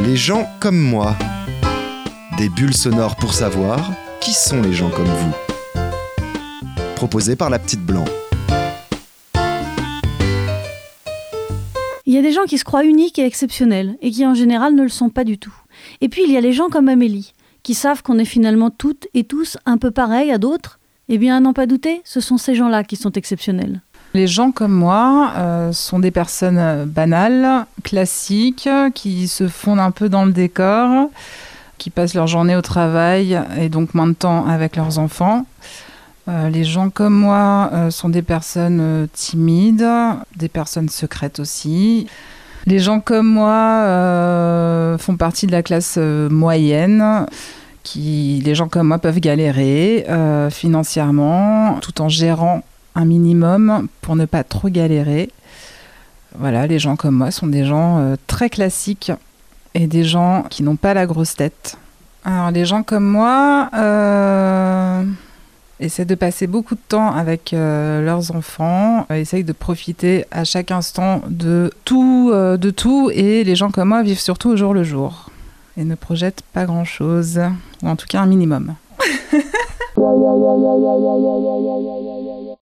Les gens comme moi. Des bulles sonores pour savoir qui sont les gens comme vous. Proposé par la petite blanc. Il y a des gens qui se croient uniques et exceptionnels, et qui en général ne le sont pas du tout. Et puis il y a les gens comme Amélie, qui savent qu'on est finalement toutes et tous un peu pareils à d'autres. Eh bien, à n'en pas douter, ce sont ces gens-là qui sont exceptionnels. Les gens comme moi euh, sont des personnes banales, classiques, qui se fondent un peu dans le décor, qui passent leur journée au travail et donc moins de temps avec leurs enfants. Euh, les gens comme moi euh, sont des personnes euh, timides, des personnes secrètes aussi. Les gens comme moi euh, font partie de la classe euh, moyenne. Qui, les gens comme moi peuvent galérer euh, financièrement tout en gérant un minimum pour ne pas trop galérer. Voilà, les gens comme moi sont des gens euh, très classiques et des gens qui n'ont pas la grosse tête. Alors les gens comme moi euh, essaient de passer beaucoup de temps avec euh, leurs enfants, essayent de profiter à chaque instant de tout, de tout, et les gens comme moi vivent surtout au jour le jour et ne projettent pas grand-chose, ou en tout cas un minimum.